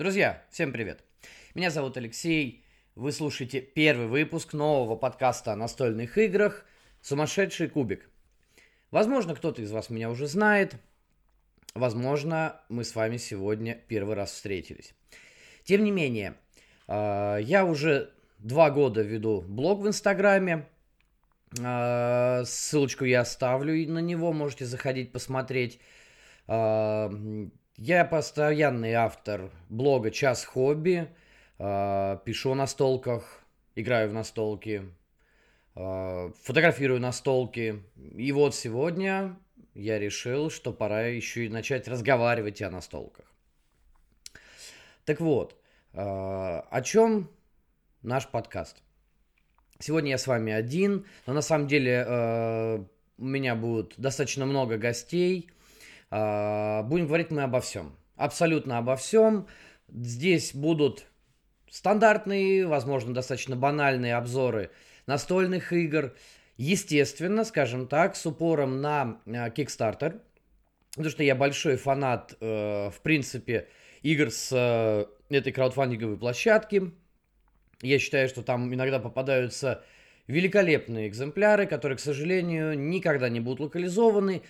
Друзья, всем привет! Меня зовут Алексей. Вы слушаете первый выпуск нового подкаста о настольных играх «Сумасшедший кубик». Возможно, кто-то из вас меня уже знает. Возможно, мы с вами сегодня первый раз встретились. Тем не менее, а, я уже два года веду блог в Инстаграме. А, ссылочку я оставлю на него, можете заходить посмотреть. А, я постоянный автор блога «Час хобби», э, пишу на столках, играю в настолки, э, фотографирую настолки. И вот сегодня я решил, что пора еще и начать разговаривать о настолках. Так вот, э, о чем наш подкаст? Сегодня я с вами один, но на самом деле у меня будет достаточно много гостей – а, будем говорить мы обо всем. Абсолютно обо всем. Здесь будут стандартные, возможно, достаточно банальные обзоры настольных игр. Естественно, скажем так, с упором на а, Kickstarter. Потому что я большой фанат, э, в принципе, игр с э, этой краудфандинговой площадки. Я считаю, что там иногда попадаются великолепные экземпляры, которые, к сожалению, никогда не будут локализованы.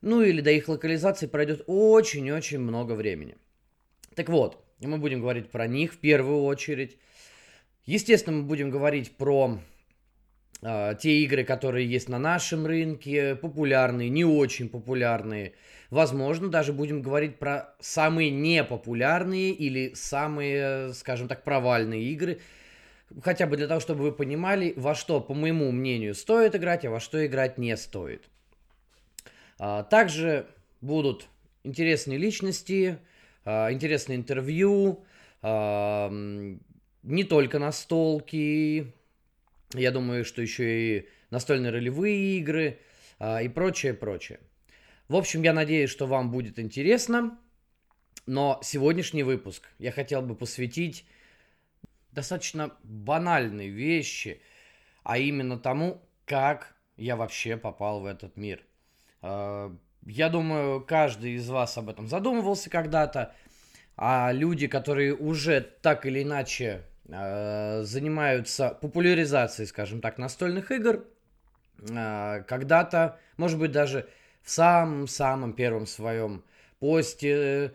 Ну или до их локализации пройдет очень-очень много времени. Так вот, мы будем говорить про них в первую очередь. Естественно, мы будем говорить про э, те игры, которые есть на нашем рынке, популярные, не очень популярные. Возможно, даже будем говорить про самые непопулярные или самые, скажем так, провальные игры. Хотя бы для того, чтобы вы понимали, во что, по моему мнению, стоит играть, а во что играть не стоит. А, также будут интересные личности, а, интересные интервью, а, не только настолки, я думаю, что еще и настольные ролевые игры и прочее, прочее. В общем, я надеюсь, что вам будет интересно, но сегодняшний выпуск я хотел бы посвятить достаточно банальной вещи, а именно тому, как я вообще попал в этот мир. Э, я думаю, каждый из вас об этом задумывался когда-то, а люди, которые уже так или иначе э, занимаются популяризацией, скажем так, настольных игр, э, когда-то, может быть, даже в самом-самом первом своем посте,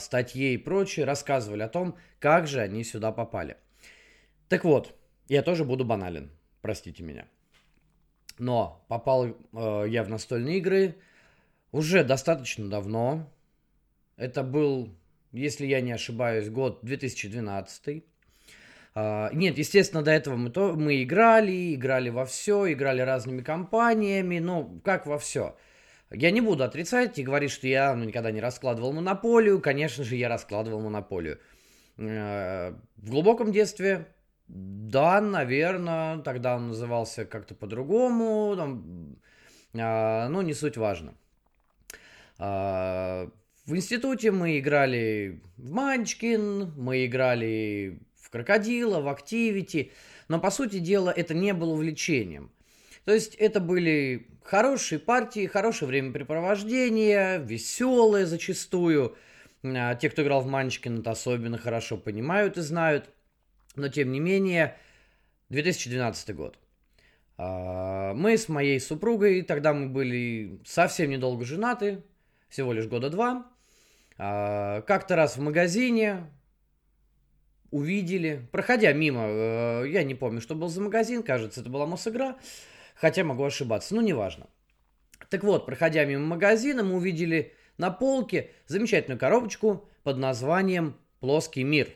статье и прочее рассказывали о том, как же они сюда попали. Так вот, я тоже буду банален, простите меня. Но попал э, я в настольные игры уже достаточно давно. Это был, если я не ошибаюсь, год 2012. Uh, нет, естественно, до этого мы, то, мы играли, играли во все, играли разными компаниями, ну, как во все. Я не буду отрицать и говорить, что я ну, никогда не раскладывал монополию. Конечно же, я раскладывал монополию. Uh, в глубоком детстве да, наверное, тогда он назывался как-то по-другому, там, а, ну, не суть важно. А, в институте мы играли в Манчкин, мы играли в Крокодила, в Активити, но, по сути дела, это не было увлечением. То есть это были хорошие партии, хорошее времяпрепровождение, веселые зачастую. А, те, кто играл в Манчкин, это особенно хорошо понимают и знают – но тем не менее, 2012 год. А, мы с моей супругой, тогда мы были совсем недолго женаты, всего лишь года два. А, как-то раз в магазине увидели, проходя мимо, э, я не помню, что был за магазин, кажется, это была Мосигра, хотя могу ошибаться, ну неважно. Так вот, проходя мимо магазина, мы увидели на полке замечательную коробочку под названием «Плоский мир».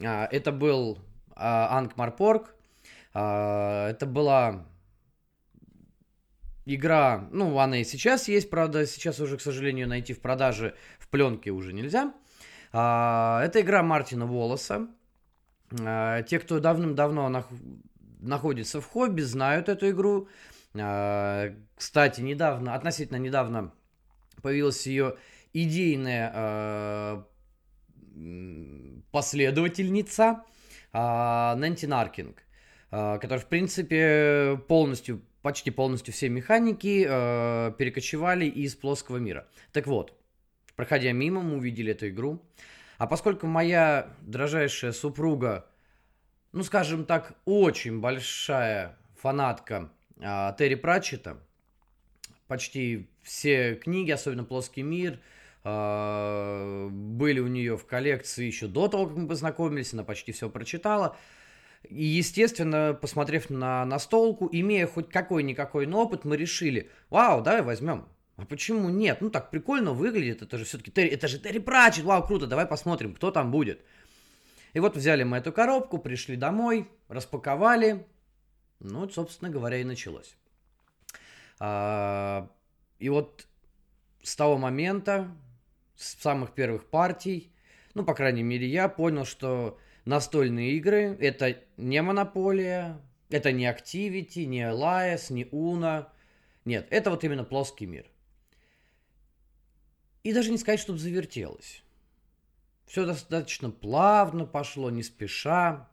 А, это был Анкмарпорг. А, это была игра, ну, она и сейчас есть, правда, сейчас уже, к сожалению, найти в продаже в пленке уже нельзя. А, это игра Мартина Волоса. Те, кто давным-давно находится в хобби, знают эту игру. Кстати, недавно, относительно недавно появилась ее идейная последовательница а, Нэнти Наркинг, а, которая, в принципе, полностью, почти полностью все механики а, перекочевали из плоского мира. Так вот, проходя мимо, мы увидели эту игру. А поскольку моя дрожайшая супруга, ну, скажем так, очень большая фанатка Терри Пратчета, почти все книги, особенно «Плоский мир», были у нее в коллекции еще до того, как мы познакомились, она почти все прочитала. И, естественно, посмотрев на настолку, имея хоть какой-никакой опыт, мы решили, вау, давай возьмем. А почему нет? Ну так прикольно выглядит, это же все-таки Терри, это же Терри Пратчет, вау, круто, давай посмотрим, кто там будет. И вот взяли мы эту коробку, пришли домой, распаковали, ну, собственно говоря, и началось. А, и вот с того момента, с самых первых партий, ну, по крайней мере, я понял, что настольные игры это не монополия, это не Activity, не Alliance, не Uno. Нет, это вот именно плоский мир. И даже не сказать, чтобы завертелось. Все достаточно плавно пошло, не спеша.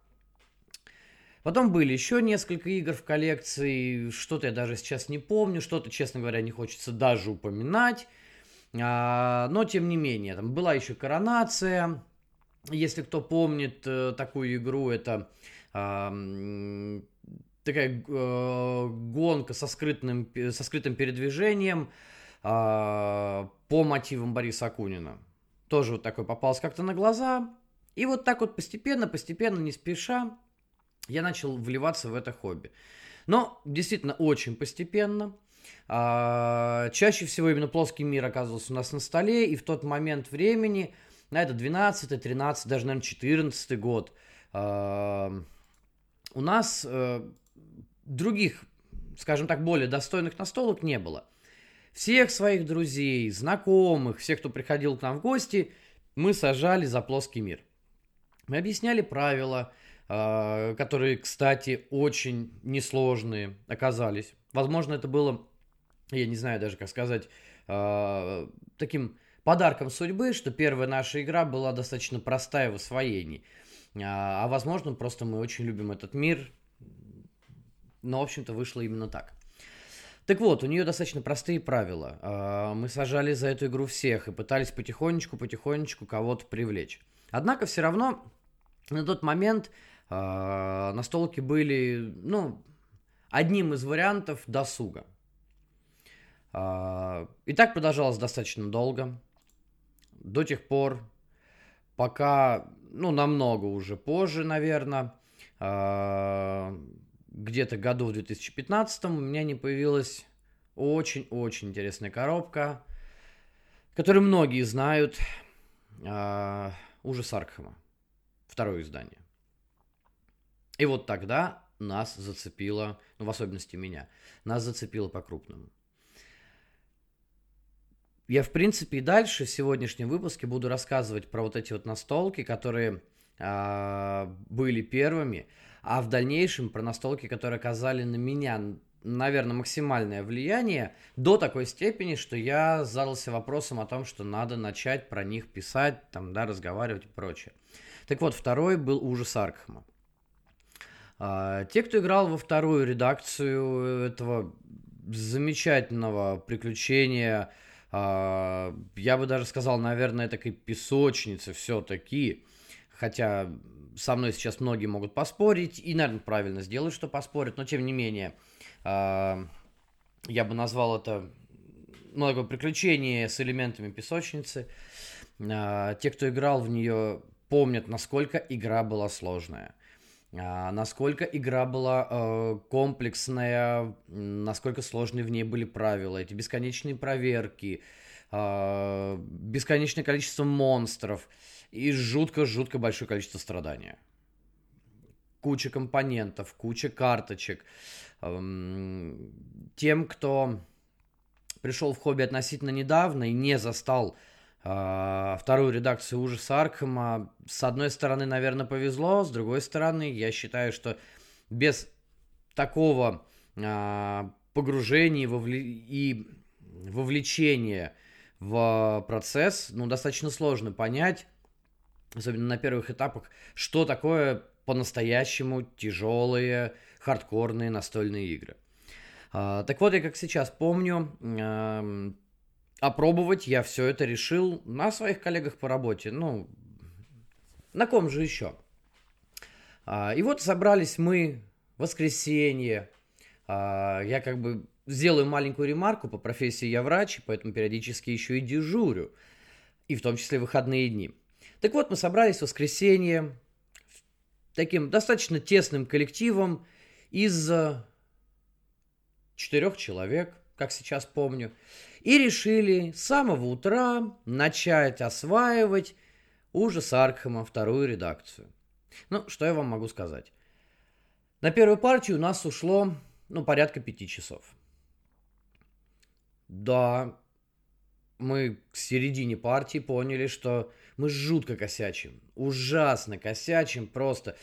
Потом были еще несколько игр в коллекции, что-то я даже сейчас не помню, что-то, честно говоря, не хочется даже упоминать. А, но, тем не менее, там была еще коронация. Если кто помнит э, такую игру, это а, такая э, гонка со, скрытным, со скрытым передвижением а, по мотивам Бориса Акунина. Тоже вот такой попался как-то на глаза. И вот так вот постепенно, постепенно, не спеша, я начал вливаться в это хобби. Но действительно очень постепенно. А, чаще всего именно плоский мир оказывался у нас на столе, и в тот момент времени, на это 12 13 даже, наверное, 14 год, а, у нас а, других, скажем так, более достойных настолок не было. Всех своих друзей, знакомых, всех, кто приходил к нам в гости, мы сажали за плоский мир. Мы объясняли правила, а, которые, кстати, очень несложные оказались. Возможно, это было, я не знаю даже, как сказать, а, таким подарком судьбы, что первая наша игра была достаточно простая в освоении. А, а возможно, просто мы очень любим этот мир. Но, в общем-то, вышло именно так. Так вот, у нее достаточно простые правила. Мы сажали за эту игру всех и пытались потихонечку-потихонечку кого-то привлечь. Однако все равно на тот момент а, настолки были, ну, одним из вариантов досуга. А, и так продолжалось достаточно долго, до тех пор, пока, ну, намного уже позже, наверное, а, где-то году в 2015 у меня не появилась очень-очень интересная коробка, которую многие знают, ужас Аркхема, второе издание. И вот тогда нас зацепило, ну, в особенности меня, нас зацепило по-крупному. Я, в принципе, и дальше в сегодняшнем выпуске буду рассказывать про вот эти вот настолки, которые э, были первыми, а в дальнейшем про настолки, которые оказали на меня, наверное, максимальное влияние до такой степени, что я задался вопросом о том, что надо начать про них писать, там, да, разговаривать и прочее. Так вот, второй был ужас Аркхема. А, те, кто играл во вторую редакцию этого замечательного приключения, я бы даже сказал, наверное, такой песочницы все-таки, хотя со мной сейчас многие могут поспорить, и, наверное, правильно сделают, что поспорят, но тем не менее, а, я бы назвал это ну, такое приключение с элементами песочницы. Те, кто играл в нее, помнят, насколько игра была сложная. А, насколько игра была э, комплексная, насколько сложные в ней были правила, эти бесконечные проверки, э, бесконечное количество монстров и жутко-жутко большое количество страдания. Куча компонентов, куча карточек. Э, тем, кто пришел в хобби относительно недавно и не застал а, вторую редакцию ужаса Аркхема. С одной стороны, наверное, повезло, с другой стороны, я считаю, что без такого а, погружения и вовлечения в процесс, ну, достаточно сложно понять, особенно на первых этапах, что такое по-настоящему тяжелые, хардкорные настольные игры. А, так вот, я как сейчас помню, опробовать я все это решил на своих коллегах по работе. Ну, На ком же еще? А, и вот собрались мы в воскресенье. А, я как бы сделаю маленькую ремарку. По профессии я врач, поэтому периодически еще и дежурю. И в том числе выходные дни. Так вот, мы собрались в воскресенье таким достаточно тесным коллективом из четырех человек, как сейчас помню, и решили с самого утра начать осваивать ужас Аркхема, вторую редакцию. Ну, что я вам могу сказать? На первую партию у нас ушло, ну, порядка пяти часов. Да, мы к середине партии поняли, что мы жутко косячим. Ужасно косячим просто.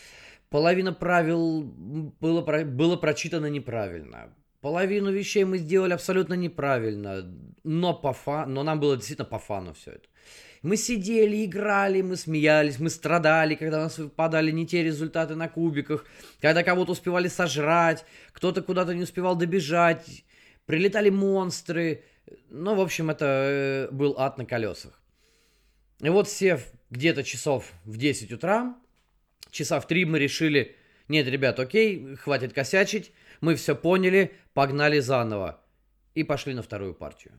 Половина правил было, было прочитано неправильно. Половину вещей мы сделали абсолютно неправильно, но, по фа... но нам было действительно по фану все это. Мы сидели, играли, мы смеялись, мы страдали, когда у нас выпадали не те результаты на кубиках, когда кого-то успевали сожрать, кто-то куда-то не успевал добежать, прилетали монстры. Ну, в общем, это э, был ад на колесах. И вот сев где-то часов в 10 утра, часа в 3 мы решили, нет, ребят, окей, хватит косячить, мы все поняли, погнали заново. И пошли на вторую партию,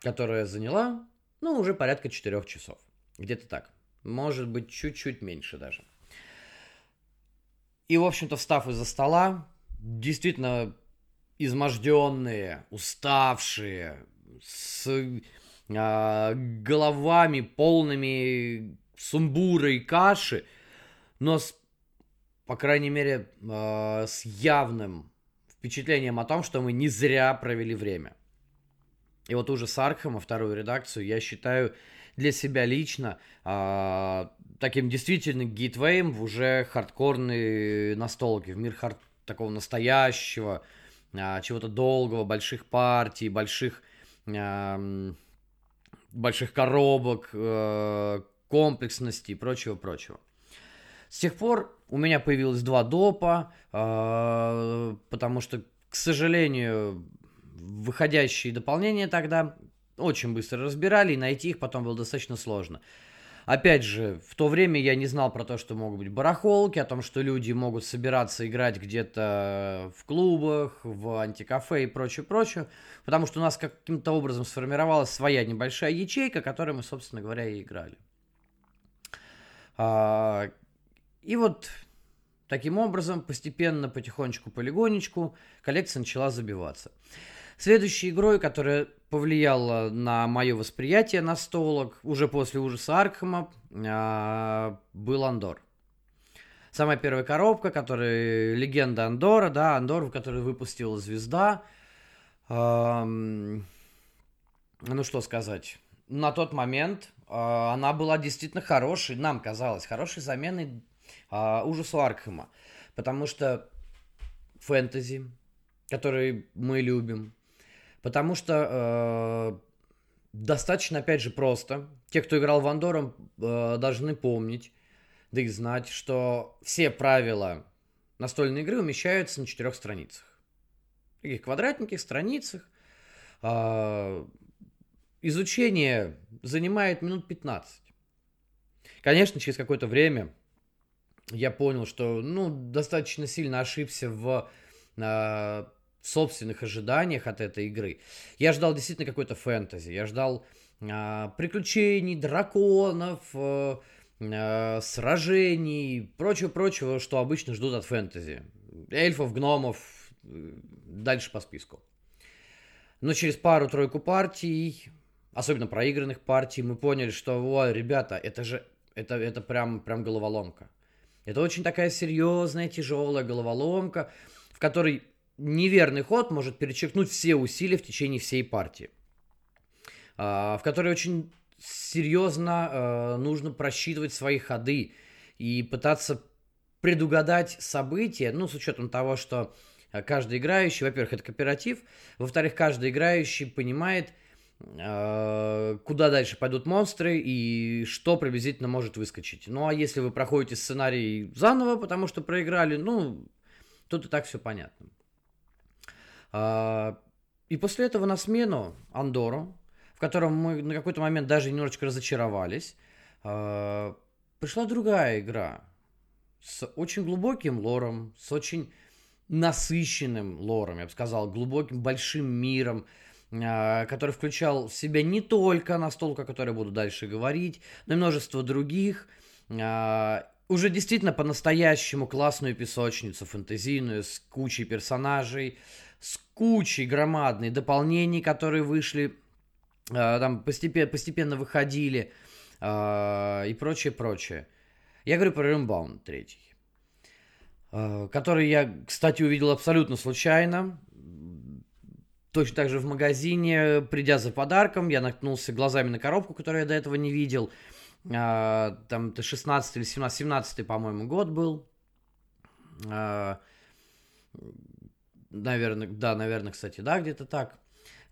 которая заняла, ну, уже порядка 4 часов. Где-то так. Может быть, чуть-чуть меньше даже. И, в общем-то, встав из-за стола, действительно изможденные, уставшие, с э, головами полными сумбура и каши, но с, по крайней мере, э, с явным впечатлением о том, что мы не зря провели время. И вот уже с Аркхема, вторую редакцию, я считаю для себя лично э, таким действительно гейтвеем в уже хардкорные настолки, в мир хард такого настоящего, э, чего-то долгого, больших партий, больших э, больших коробок, э, комплексности и прочего-прочего. С тех пор у меня появилось два допа, э, потому что, к сожалению, выходящие дополнения тогда очень быстро разбирали, и найти их потом было достаточно сложно. Опять же, в то время я не знал про то, что могут быть барахолки, о том, что люди могут собираться играть где-то в клубах, в антикафе и прочее, прочее, потому что у нас каким-то образом сформировалась своя небольшая ячейка, которой мы, собственно говоря, и играли. И вот таким образом, постепенно, потихонечку, полигонечку, коллекция начала забиваться. Следующей игрой, которая повлияла на мое восприятие настолок, уже после ужаса Аркхема, а, был Андор. Самая первая коробка, которая легенда Андора, да, Андор, в которой выпустила звезда. ну что сказать, на тот момент а, она была действительно хорошей, нам казалось, хорошей заменой а, ужасу Аркхема. Потому что фэнтези, который мы любим, Потому что э, достаточно, опять же, просто. Те, кто играл в Андором, э, должны помнить, да и знать, что все правила настольной игры умещаются на четырех страницах. Таких квадратненьких страницах. Э, изучение занимает минут 15. Конечно, через какое-то время я понял, что ну, достаточно сильно ошибся в э, собственных ожиданиях от этой игры. Я ждал действительно какой-то фэнтези, я ждал э, приключений, драконов, э, э, сражений, прочего-прочего, что обычно ждут от фэнтези. Эльфов, гномов, э, дальше по списку. Но через пару-тройку партий, особенно проигранных партий, мы поняли, что, о, ребята, это же, это, это прям, прям головоломка. Это очень такая серьезная, тяжелая головоломка, в которой неверный ход может перечеркнуть все усилия в течение всей партии, а, в которой очень серьезно а, нужно просчитывать свои ходы и пытаться предугадать события, ну, с учетом того, что каждый играющий, во-первых, это кооператив, во-вторых, каждый играющий понимает, а, куда дальше пойдут монстры и что приблизительно может выскочить. Ну, а если вы проходите сценарий заново, потому что проиграли, ну, тут и так все понятно. А, и после этого на смену Андору, в котором мы на какой-то момент даже немножечко разочаровались, а, пришла другая игра с очень глубоким лором, с очень насыщенным лором, я бы сказал, глубоким, большим миром, который включал в себя не только настолку, о которой я буду дальше говорить, но и множество других. А, уже действительно по-настоящему классную песочницу фэнтезийную с кучей персонажей, с кучей громадных дополнений, которые вышли, а, там постепенно, постепенно выходили и прочее, прочее. Я говорю про Rimbound 3, который я, кстати, увидел абсолютно случайно. Точно так же в магазине, придя за подарком, я наткнулся глазами на коробку, которую я до этого не видел. А, там это 16 или 17, 17 по-моему, год был. А, наверное, да, наверное, кстати, да, где-то так.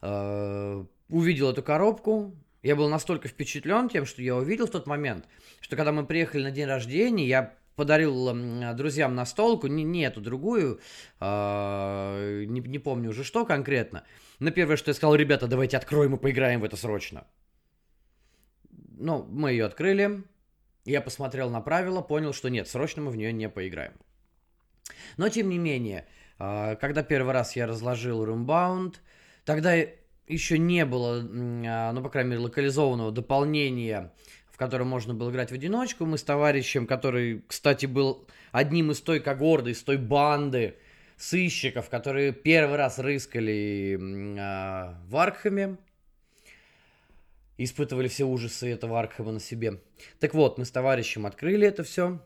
А, увидел эту коробку. Я был настолько впечатлен тем, что я увидел в тот момент, что когда мы приехали на день рождения, я подарил друзьям настолку, не, не эту другую, э, не, не помню уже что конкретно. Но первое, что я сказал, ребята, давайте откроем и поиграем в это срочно. Ну, мы ее открыли, я посмотрел на правила, понял, что нет, срочно мы в нее не поиграем. Но, тем не менее, э, когда первый раз я разложил Roombound, тогда еще не было, а, ну, по крайней мере, локализованного дополнения в котором можно было играть в одиночку. Мы с товарищем, который, кстати, был одним из той когорды, из той банды сыщиков, которые первый раз рыскали э, в Аркхаме, испытывали все ужасы этого Аркхема на себе. Так вот, мы с товарищем открыли это все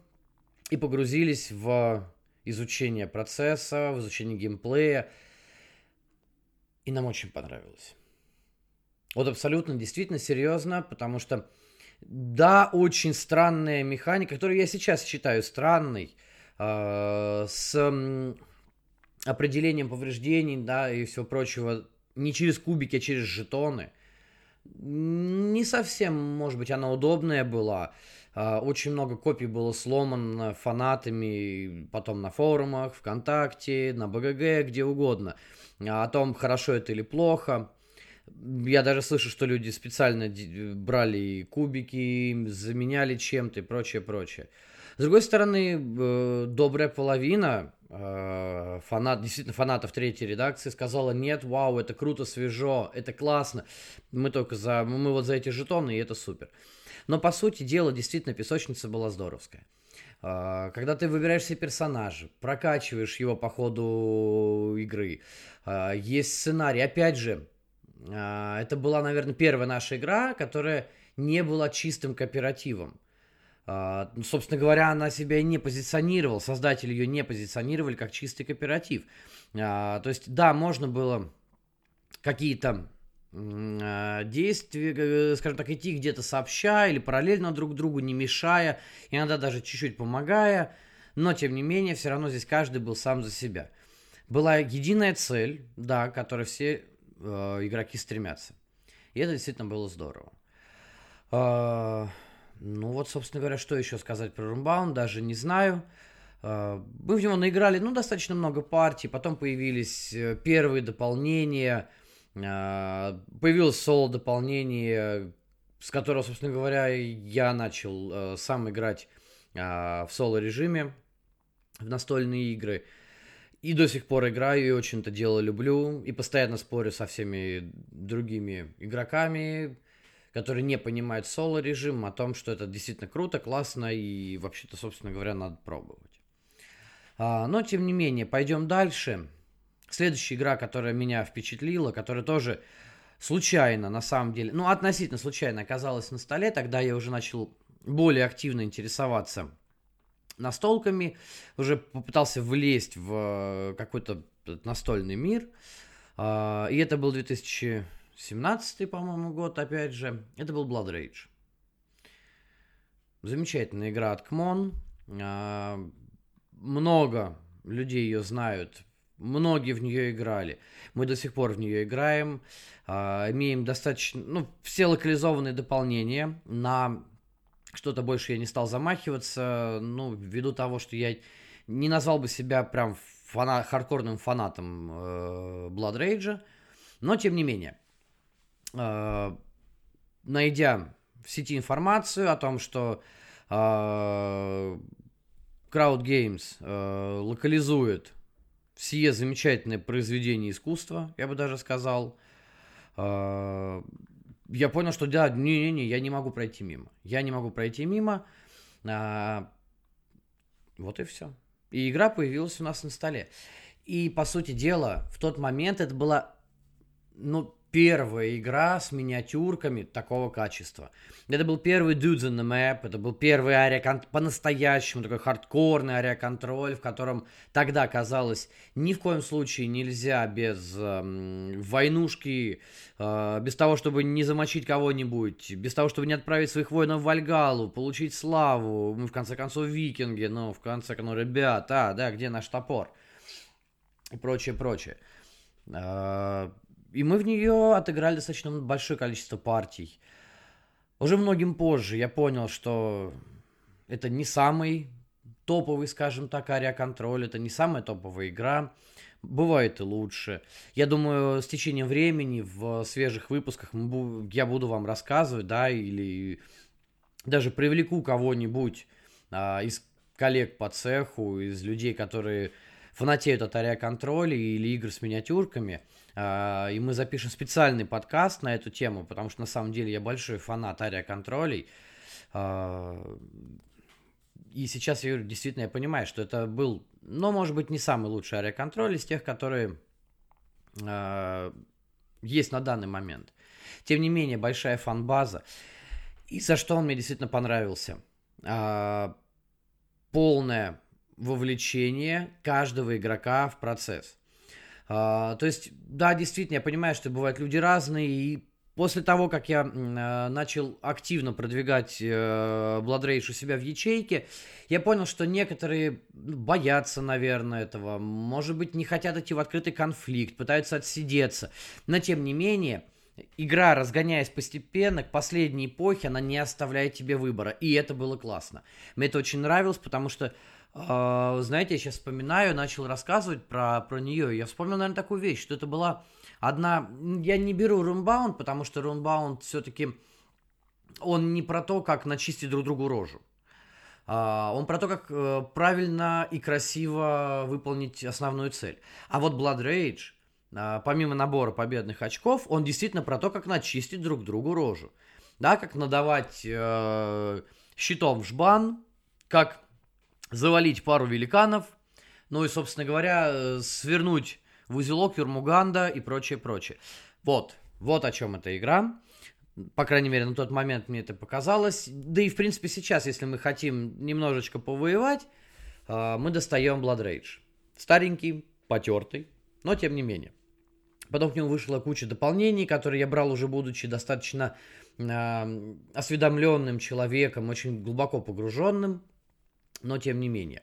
и погрузились в изучение процесса, в изучение геймплея. И нам очень понравилось. Вот абсолютно, действительно, серьезно, потому что да, очень странная механика, которую я сейчас считаю странной, э, с определением повреждений, да, и всего прочего, не через кубики, а через жетоны. Не совсем, может быть, она удобная была. Э, очень много копий было сломано фанатами, потом на форумах, ВКонтакте, на БГГ, где угодно. О том, хорошо это или плохо. Я даже слышу, что люди специально брали кубики, заменяли чем-то и прочее, прочее. С другой стороны, э, добрая половина э, фанат, действительно фанатов третьей редакции сказала, нет, вау, это круто, свежо, это классно, мы только за, мы вот за эти жетоны, и это супер. Но, по сути дела, действительно, песочница была здоровская. Э, когда ты выбираешь себе персонажа, прокачиваешь его по ходу игры, есть сценарий, опять же, а, это была, наверное, первая наша игра, которая не была чистым кооперативом. А, ну, собственно говоря, она себя не позиционировала, создатели ее не позиционировали как чистый кооператив. А, то есть, да, можно было какие-то действия, э, скажем так, идти где-то сообща или параллельно друг другу, не мешая, иногда даже чуть-чуть помогая, но, тем не менее, все равно здесь каждый был сам за себя. Была единая цель, да, которой все игроки стремятся. И это действительно было здорово. Э, ну вот, собственно говоря, что еще сказать про Румбаун, даже не знаю. Э, мы в него наиграли, ну, достаточно много партий, потом появились э, первые дополнения, э, появилось соло-дополнение, с которого, собственно говоря, я начал э, сам играть э, в соло-режиме, в настольные игры. И до сих пор играю, и очень это дело люблю. И постоянно спорю со всеми другими игроками, которые не понимают соло-режим, о том, что это действительно круто, классно, и вообще-то, собственно говоря, надо пробовать. А, но, тем не менее, пойдем дальше. Следующая игра, которая меня впечатлила, которая тоже случайно, на самом деле, ну, относительно случайно оказалась на столе, тогда я уже начал более активно интересоваться настолками, уже попытался влезть в э, какой-то настольный мир. А, и это был 2017, по-моему, год, опять же. Это был Blood Rage. Замечательная игра от Кмон. А, много людей ее знают. Многие в нее играли. Мы до сих пор в нее играем. А, имеем достаточно... Ну, все локализованные дополнения на что-то больше я не стал замахиваться, ну, ввиду того, что я не назвал бы себя прям фана хардкорным фанатом э, Blood Rage, но тем не менее, э, найдя в сети информацию о том, что Crowd Games локализует все замечательные произведения искусства, я бы даже сказал. Я понял, что да, не-не-не, я не могу пройти мимо. Я не могу пройти мимо. Вот и все. И игра появилась у нас на столе. И, по сути дела, в тот момент это была, ну, первая игра с миниатюрками такого качества. Это был первый Dudes on the Map, это был первый ариаконтроль, по-настоящему такой хардкорный ариаконтроль, в котором тогда казалось, ни в коем случае нельзя без э, войнушки, э, без того, чтобы не замочить кого-нибудь, без того, чтобы не отправить своих воинов в Вальгалу, получить славу, мы в конце концов викинги, ну, в конце концов, ребята, а, да, где наш топор? И прочее, прочее. И мы в нее отыграли достаточно большое количество партий. Уже многим позже я понял, что это не самый топовый, скажем так, ариаконтроль, это не самая топовая игра. Бывает и лучше. Я думаю, с течением времени в свежих выпусках я буду вам рассказывать, да, или даже привлеку кого-нибудь а, из коллег по цеху, из людей, которые фанатеют от ариаконтроля или игр с миниатюрками. А, и мы запишем специальный подкаст на эту тему, потому что на самом деле я большой фанат ариаконтролей. А, и сейчас я действительно я понимаю, что это был, ну, может быть, не самый лучший ариаконтроль из тех, которые а, есть на данный момент. Тем не менее, большая фан-база. И за что он мне действительно понравился. Полная вовлечение каждого игрока в процесс. А, то есть, да, действительно, я понимаю, что бывают люди разные, и после того, как я э, начал активно продвигать э, Blood Rage у себя в ячейке, я понял, что некоторые боятся, наверное, этого, может быть, не хотят идти в открытый конфликт, пытаются отсидеться, но тем не менее... Игра, разгоняясь постепенно, к последней эпохе, она не оставляет тебе выбора. И это было классно. Мне это очень нравилось, потому что знаете, я сейчас вспоминаю, начал рассказывать про, про нее. Я вспомнил, наверное, такую вещь, что это была одна... Я не беру Runbound, потому что Runbound все-таки... Он не про то, как начистить друг другу рожу. Uh, он про то, как uh, правильно и красиво выполнить основную цель. А вот Blood Rage, uh, помимо набора победных очков, он действительно про то, как начистить друг другу рожу. Да, как надавать э, щитом в жбан, как завалить пару великанов, ну и, собственно говоря, э, свернуть в узелок Юрмуганда и прочее, прочее. Вот, вот о чем эта игра. По крайней мере, на тот момент мне это показалось. Да и, в принципе, сейчас, если мы хотим немножечко повоевать, э, мы достаем Blood Rage. Старенький, потертый, но тем не менее. Потом к нему вышла куча дополнений, которые я брал уже будучи достаточно э, осведомленным человеком, очень глубоко погруженным но тем не менее.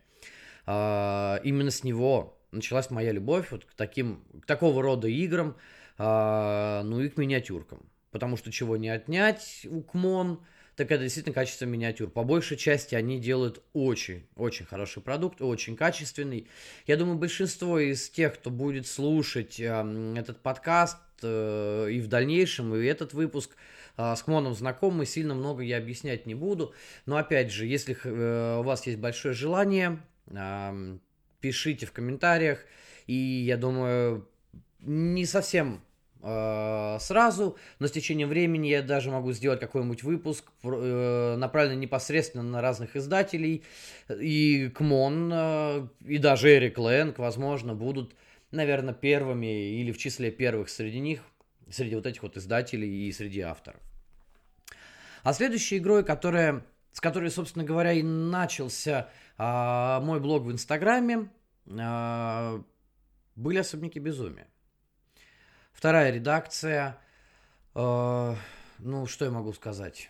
А, именно с него началась моя любовь вот к таким, к такого рода играм, а, ну и к миниатюркам. Потому что чего не отнять у КМОН, так это действительно качество миниатюр. По большей части они делают очень-очень хороший продукт, очень качественный. Я думаю, большинство из тех, кто будет слушать э, этот подкаст э, и в дальнейшем, и этот выпуск, с Кмоном знакомы, сильно много я объяснять не буду. Но опять же, если э, у вас есть большое желание, пишите в комментариях. И я думаю, не совсем э, сразу, но с течением времени я даже могу сделать какой-нибудь выпуск, э, направленный непосредственно на разных издателей. И Кмон, и даже Эрик Лэнг, возможно, будут, наверное, первыми или в числе первых среди них среди вот этих вот издателей и среди авторов. А следующей игрой, которая, с которой, собственно говоря, и начался а, мой блог в Инстаграме, а, были особняки безумия. Вторая редакция. А, ну, что я могу сказать?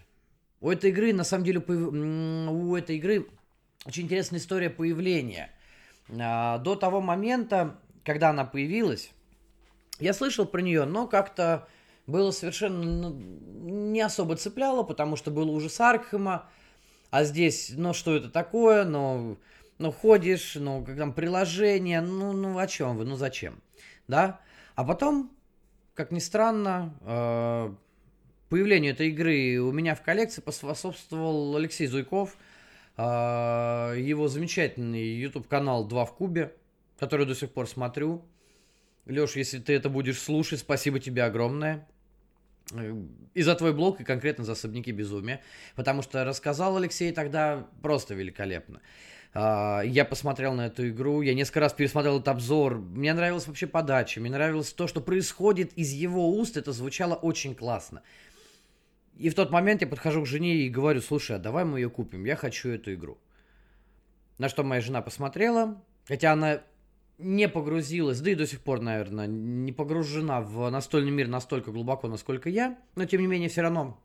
У этой игры, на самом деле, у этой игры очень интересная история появления. А, до того момента, когда она появилась, я слышал про нее, но как-то было совершенно ну, не особо цепляло, потому что было уже с а здесь, ну что это такое, ну, ну ходишь, ну как там приложение, ну, ну о чем вы, ну зачем, да? А потом, как ни странно, э, появлению этой игры у меня в коллекции поспособствовал Алексей Зуйков, а, его замечательный YouTube-канал «Два в кубе», который до сих пор смотрю. Леш, если ты это будешь слушать, спасибо тебе огромное. Э, и за твой блог, и конкретно за особняки безумия. Потому что рассказал Алексей тогда просто великолепно. А, я посмотрел на эту игру, я несколько раз пересмотрел этот обзор. Мне нравилась вообще подача, мне нравилось то, что происходит из его уст. Это звучало очень классно. И в тот момент я подхожу к жене и говорю, слушай, а давай мы ее купим, я хочу эту игру. На что моя жена посмотрела, хотя она не погрузилась, да и до сих пор, наверное, не погружена в настольный мир настолько глубоко, насколько я, но тем не менее все равно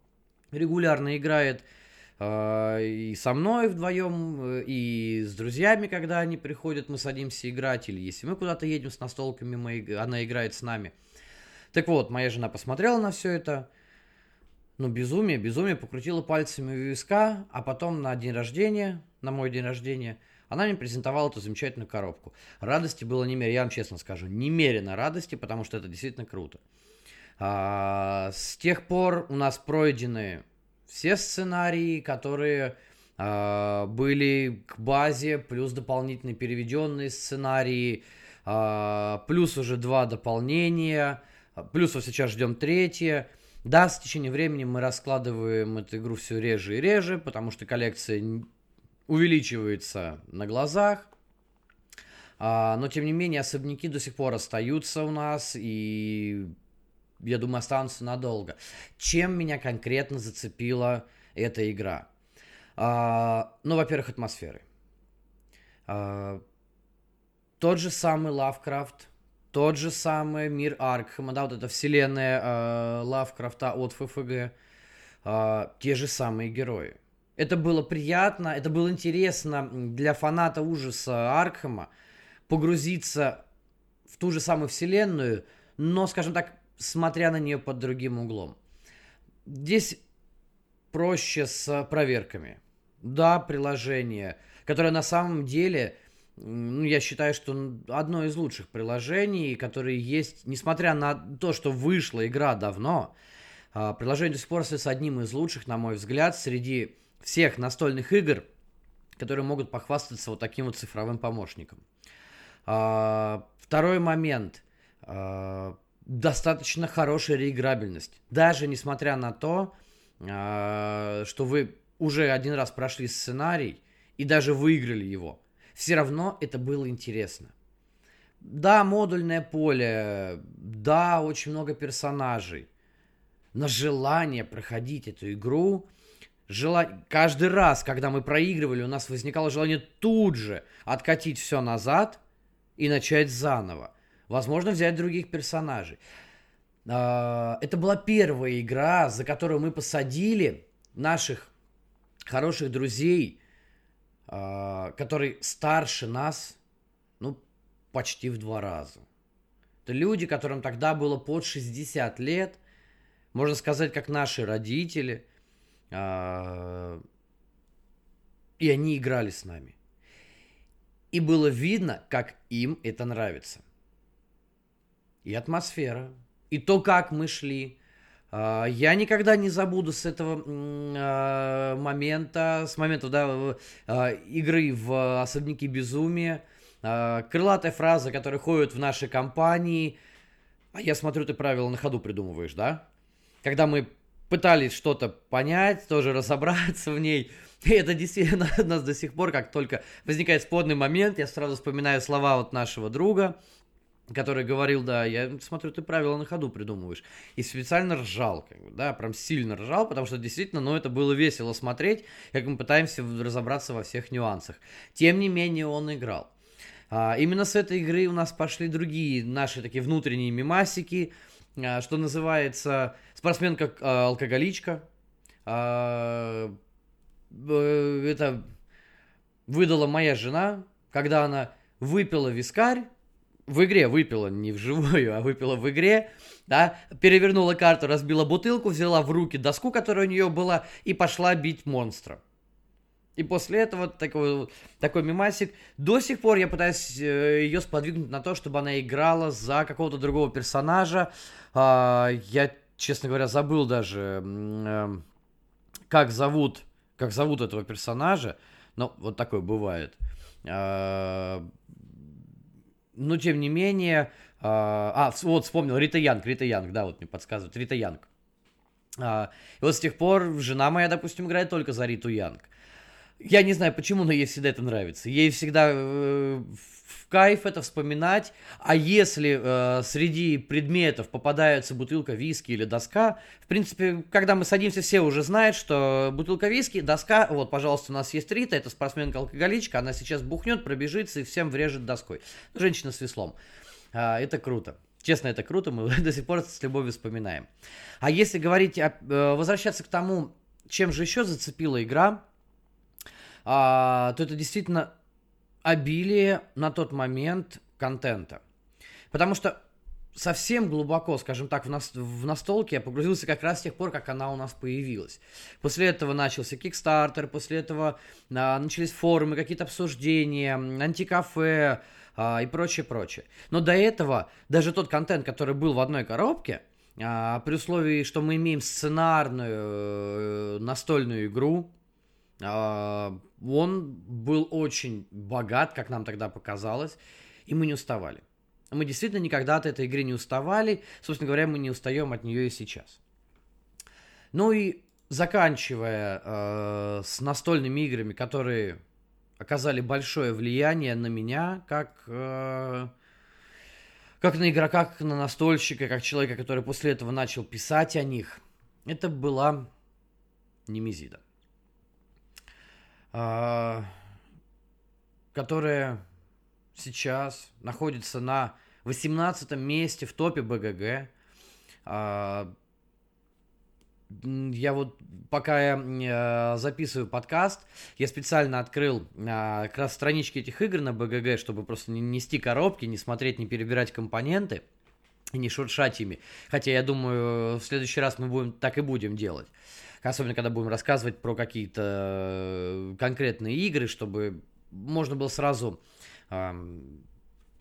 регулярно играет э, и со мной вдвоем, э, и с друзьями, когда они приходят, мы садимся играть, или если мы куда-то едем с настолками, мы, она играет с нами. Так вот, моя жена посмотрела на все это, ну, безумие, безумие, покрутила пальцами у виска, а потом на день рождения, на мой день рождения, она мне презентовала эту замечательную коробку. Радости было немерено, я вам честно скажу, немерено радости, потому что это действительно круто. А, с тех пор у нас пройдены все сценарии, которые а, были к базе, плюс дополнительные переведенные сценарии, а, плюс уже два дополнения, плюс вот сейчас ждем третье. Да, с течением времени мы раскладываем эту игру все реже и реже, потому что коллекция увеличивается на глазах. А, но, тем не менее, особняки до сих пор остаются у нас, и, я думаю, останутся надолго. Чем меня конкретно зацепила эта игра? А, ну, во-первых, атмосферы. А, тот же самый Лавкрафт, тот же самый мир Аркхема, да, вот эта вселенная Лавкрафта от ФФГ, те же самые герои. Это было приятно, это было интересно для фаната ужаса Аркхема погрузиться в ту же самую вселенную, но, скажем так, смотря на нее под другим углом. Здесь проще с проверками. Да, приложение, которое на самом деле, ну, я считаю, что одно из лучших приложений, которые есть, несмотря на то, что вышла игра давно, а, приложение до сих пор остается одним из лучших, на мой взгляд, среди всех настольных игр, которые могут похвастаться вот таким вот цифровым помощником. А, второй момент. А, достаточно хорошая реиграбельность. Даже несмотря на то, а, что вы уже один раз прошли сценарий и даже выиграли его, все равно это было интересно. Да, модульное поле, да, очень много персонажей, но желание проходить эту игру желание... Каждый раз, когда мы проигрывали, у нас возникало желание тут же откатить все назад и начать заново. Возможно, взять других персонажей. А, это была первая игра, за которую мы посадили наших хороших друзей, а, которые старше нас, ну, почти в два раза. Это люди, которым тогда было под 60 лет, можно сказать, как наши родители – и они играли с нами. И было видно, как им это нравится. И атмосфера, и то, как мы шли. А, я никогда не забуду с этого а, момента, с момента да, игры в особняки безумия, крылатая фраза, которая ходит в нашей компании. А я смотрю, ты правила на ходу придумываешь, да? Когда мы пытались что-то понять, тоже разобраться в ней. И это действительно у нас до сих пор, как только возникает спорный момент, я сразу вспоминаю слова вот нашего друга, который говорил, да, я смотрю, ты правила на ходу придумываешь. И специально ржал, как бы, да, прям сильно ржал, потому что действительно, ну, это было весело смотреть, как мы пытаемся разобраться во всех нюансах. Тем не менее, он играл. А, именно с этой игры у нас пошли другие наши такие внутренние мимасики, а, что называется спортсменка-алкоголичка. А, это выдала моя жена, когда она выпила вискарь, в игре выпила, не вживую, а выпила в игре, да, перевернула карту, разбила бутылку, взяла в руки доску, которая у нее была, и пошла бить монстра. И после этого такой, такой мимасик. До сих пор я пытаюсь э, ее сподвигнуть на то, чтобы она играла за какого-то другого персонажа. А, я, честно говоря, забыл даже, эм, как зовут, как зовут этого персонажа. Ну, вот такое бывает. А, но, тем не менее... А, вот, вспомнил, Рита Янг, Рита Янг, да, вот мне подсказывают, Рита Янг. И вот с тех пор жена моя, допустим, играет только за Риту Янг. Я не знаю почему, но ей всегда это нравится. Ей всегда э, в кайф это вспоминать. А если э, среди предметов попадается бутылка виски или доска, в принципе, когда мы садимся, все уже знают, что бутылка виски, доска, вот, пожалуйста, у нас есть Рита, это спортсменка-алкоголичка, она сейчас бухнет, пробежится и всем врежет доской. Женщина с веслом. Э, это круто. Честно, это круто, мы до сих пор с любовью вспоминаем. А если говорить, о, э, возвращаться к тому, чем же еще зацепила игра, то это действительно обилие на тот момент контента. Потому что совсем глубоко, скажем так, в, нас, в настолке я погрузился как раз с тех пор, как она у нас появилась. После этого начался Kickstarter, после этого а, начались форумы, какие-то обсуждения, антикафе а, и прочее, прочее. Но до этого даже тот контент, который был в одной коробке, а, при условии, что мы имеем сценарную э, настольную игру, а, он был очень богат, как нам тогда показалось, и мы не уставали. Мы действительно никогда от этой игры не уставали. Собственно говоря, мы не устаем от нее и сейчас. Ну и заканчивая э, с настольными играми, которые оказали большое влияние на меня, как, э, как на игрока, как на настольщика, как человека, который после этого начал писать о них, это была Немезида. А, которая сейчас находится на 18 месте в топе БГГ. А, я вот, пока я э, записываю подкаст, я специально открыл а, как раз странички этих игр на БГГ, чтобы просто не нести коробки, не смотреть, не перебирать компоненты и не шуршать ими. Хотя я думаю, в следующий раз мы будем так и будем делать особенно когда будем рассказывать про какие-то э, конкретные игры, чтобы можно было сразу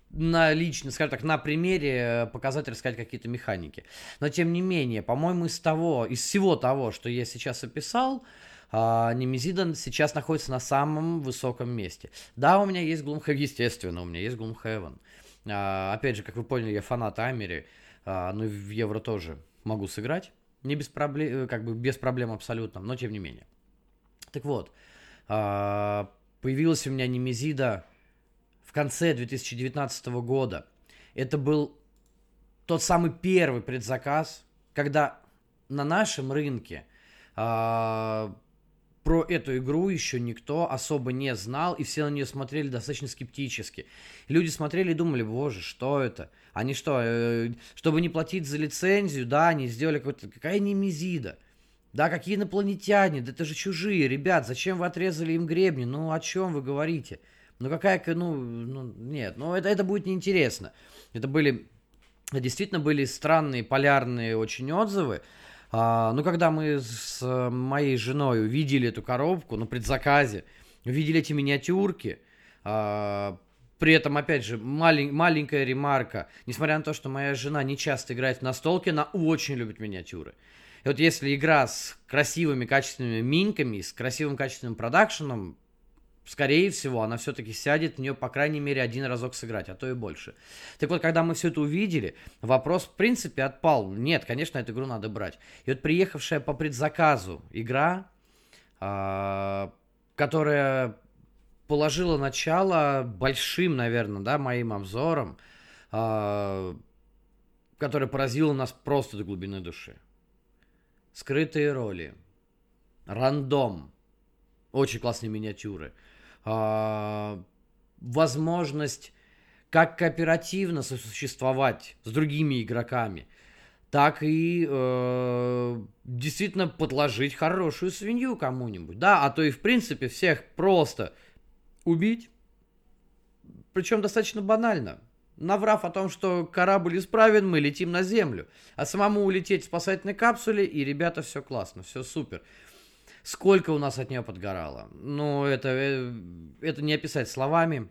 на лично, скажем так, на примере показать, рассказать какие-то механики. Но тем не менее, по-моему, из того, из всего того, что я сейчас описал, Uh, Немезида сейчас находится на самом высоком месте. Да, у меня есть Gloomhaven, естественно, у меня есть Gloomhaven. Uh, опять же, как вы поняли, я фанат Амери, uh, ну и в Евро тоже могу сыграть. Не без проблем, э, как бы без проблем абсолютно, но тем не менее. Так вот, а, появилась у меня Немезида в конце 2019 года. Это был тот самый первый предзаказ, когда на нашем рынке а, про эту игру еще никто особо не знал, и все на нее смотрели достаточно скептически. Люди смотрели и думали, боже, что это? Они что, э, чтобы не платить за лицензию, да, они сделали какой-то... Какая немезида? Да, какие инопланетяне? Да это же чужие, ребят, зачем вы отрезали им гребни? Ну, о чем вы говорите? Ну, какая... Ну, ну нет, ну, это, это будет неинтересно. Это были... Действительно были странные, полярные очень отзывы. А, ну, когда мы с моей женой увидели эту коробку на предзаказе, увидели эти миниатюрки, а, при этом, опять же, малень, маленькая ремарка. Несмотря на то, что моя жена не часто играет в настолки, она очень любит миниатюры. И вот если игра с красивыми, качественными миньками, с красивым, качественным продакшеном, скорее всего, она все-таки сядет в нее, по крайней мере, один разок сыграть, а то и больше. Так вот, когда мы все это увидели, вопрос, в принципе, отпал. Нет, конечно, эту игру надо брать. И вот приехавшая по предзаказу игра, э, которая положила начало большим, наверное, да, моим обзором, э, которая поразила нас просто до глубины души. Скрытые роли, рандом, очень классные миниатюры – э, возможность как кооперативно сосуществовать с другими игроками, так и э, действительно подложить хорошую свинью кому-нибудь. Да, а то и в принципе всех просто убить. Причем достаточно банально. Наврав о том, что корабль исправен, мы летим на Землю. А самому улететь в спасательной капсуле, и ребята, все классно, все супер. Сколько у нас от нее подгорало. Ну, это, э, это не описать словами.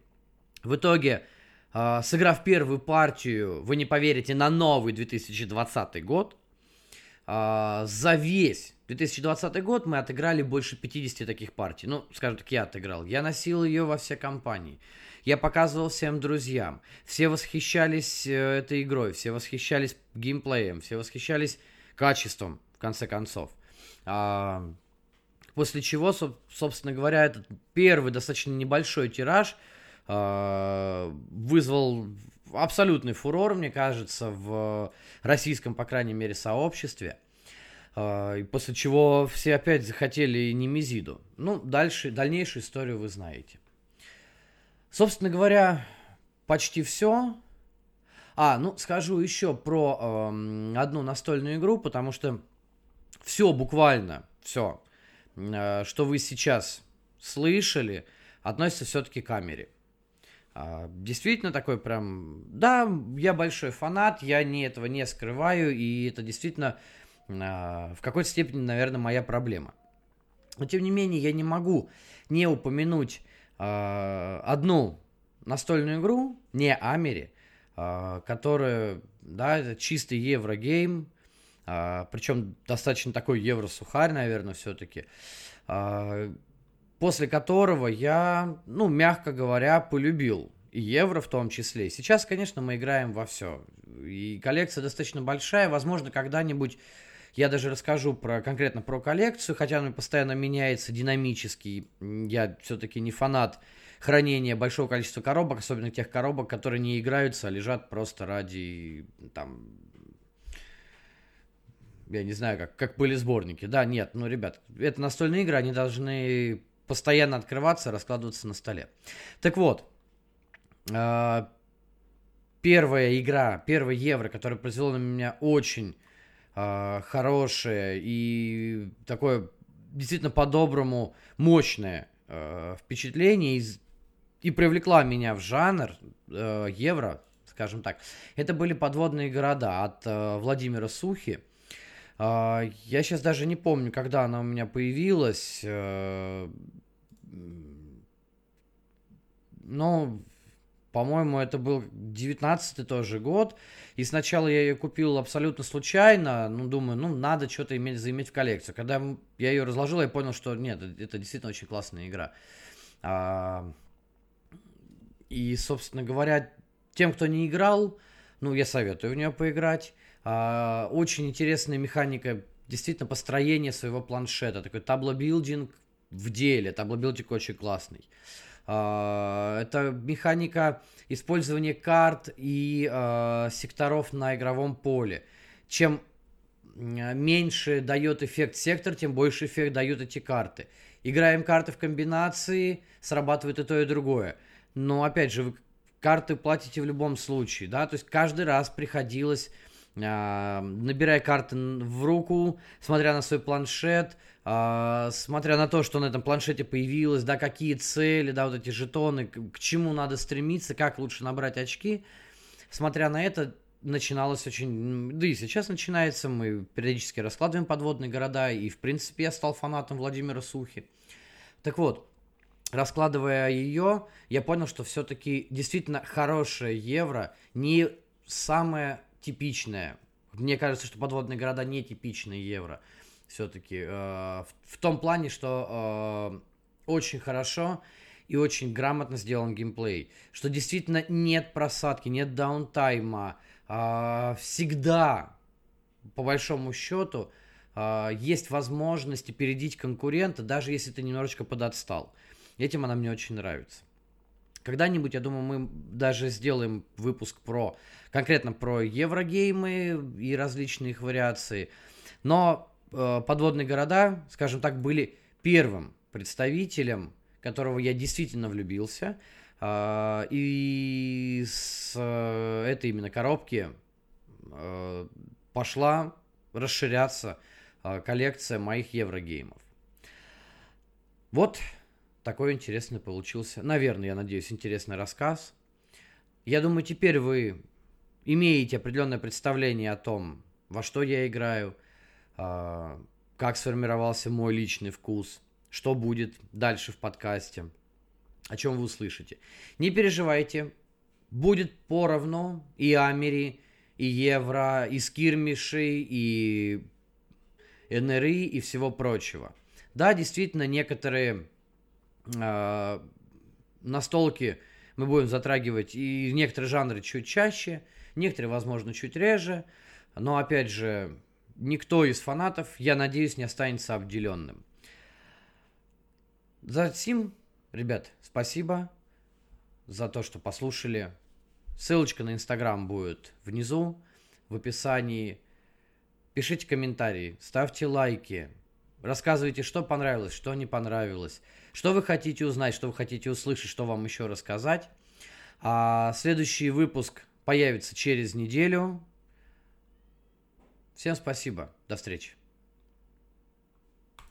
В итоге, э, сыграв первую партию, вы не поверите, на новый 2020 год, э, за весь 2020 год мы отыграли больше 50 таких партий. Ну, скажем так, я отыграл. Я носил ее во все компании. Я показывал всем друзьям. Все восхищались э, этой игрой, все восхищались геймплеем, все восхищались качеством, в конце концов. После чего, собственно говоря, этот первый достаточно небольшой тираж а, вызвал абсолютный фурор, мне кажется, в российском, по крайней мере, сообществе. А, после чего все опять захотели Немезиду. Ну, дальше, дальнейшую историю вы знаете. Собственно говоря, почти все. А, ну скажу еще про э, одну настольную игру, потому что все буквально, все, что вы сейчас слышали, относится все-таки к камере. Э, действительно такой прям, да, я большой фанат, я не этого не скрываю, и это действительно э, в какой-то степени, наверное, моя проблема. Но тем не менее, я не могу не упомянуть э, одну настольную игру, не Амери, э, которая, да, это чистый еврогейм, э, причем достаточно такой евросухарь, наверное, все-таки, э, после которого я, ну, мягко говоря, полюбил и евро в том числе. Сейчас, конечно, мы играем во все. И коллекция достаточно большая. Возможно, когда-нибудь я даже расскажу про, конкретно про коллекцию, хотя она постоянно меняется динамически. Я все-таки не фанат хранения большого количества коробок, особенно тех коробок, которые не играются, а лежат просто ради там я не знаю, как, как были сборники. Да, нет, ну, ребят, это настольные игры, они должны постоянно открываться, раскладываться на столе. Так вот, э, первая игра, первый евро, которая произвела на меня очень э, хорошее и такое действительно по-доброму мощное э, впечатление и, и привлекла меня в жанр евро, скажем так. Это были подводные города от Владимира Сухи. Э, я сейчас даже не помню, когда она у меня появилась. Э, но по-моему, это был 19-й тоже год. И сначала я ее купил абсолютно случайно. Ну, думаю, ну, надо что-то иметь, заиметь в коллекцию. Когда я ее разложил, я понял, что нет, это действительно очень классная игра. А, и, собственно говоря, тем, кто не играл, ну, я советую в нее поиграть. А, очень интересная механика, действительно, построение своего планшета. Такой tableau building в деле. Tableau building очень классный. А, это механика использования карт и э, секторов на игровом поле. Чем меньше дает эффект сектор, тем больше эффект дают эти карты. Играем карты в комбинации, срабатывает и то, и другое. Но опять же, вы карты платите в любом случае, да, то есть каждый раз приходилось а, набирая карты в руку, смотря на свой планшет, а, смотря на то, что на этом планшете появилось, да, какие цели, да, вот эти жетоны, к чему надо стремиться, как лучше набрать очки, смотря на это, начиналось очень, да и сейчас начинается, мы периодически раскладываем подводные города, и, в принципе, я стал фанатом Владимира Сухи. Так вот, раскладывая ее, я понял, что все-таки действительно хорошее евро не самое типичное. Мне кажется, что подводные города не типичные евро. Все-таки э, в, в том плане, что э, очень хорошо и очень грамотно сделан геймплей. Что действительно нет просадки, нет даунтайма. Э, всегда, по большому счету, э, есть возможность опередить конкурента, даже если ты немножечко подотстал. Этим она мне очень нравится. Когда-нибудь, я думаю, мы даже сделаем выпуск про конкретно про еврогеймы и различные их вариации. Но э, подводные города, скажем так, были первым представителем, которого я действительно влюбился. Э, и с э, этой именно коробки э, пошла расширяться э, коллекция моих еврогеймов. Вот такой интересный получился, наверное, я надеюсь, интересный рассказ. Я думаю, теперь вы имеете определенное представление о том, во что я играю, а, как сформировался мой личный вкус, что будет дальше в подкасте, о чем вы услышите. Не переживайте, будет поровну и Амери, и Евро, и Скирмиши, и НРИ и всего прочего. Да, действительно, некоторые э, настолки мы будем затрагивать и некоторые жанры чуть чаще, некоторые, возможно, чуть реже, но, опять же, никто из фанатов, я надеюсь, не останется обделенным. Затем, ребят, спасибо за то, что послушали. Ссылочка на Инстаграм будет внизу, в описании. Пишите комментарии, ставьте лайки, рассказывайте, что понравилось, что не понравилось, что вы хотите узнать, что вы хотите услышать, что вам еще рассказать. А следующий выпуск появится через неделю. Всем спасибо. До встречи.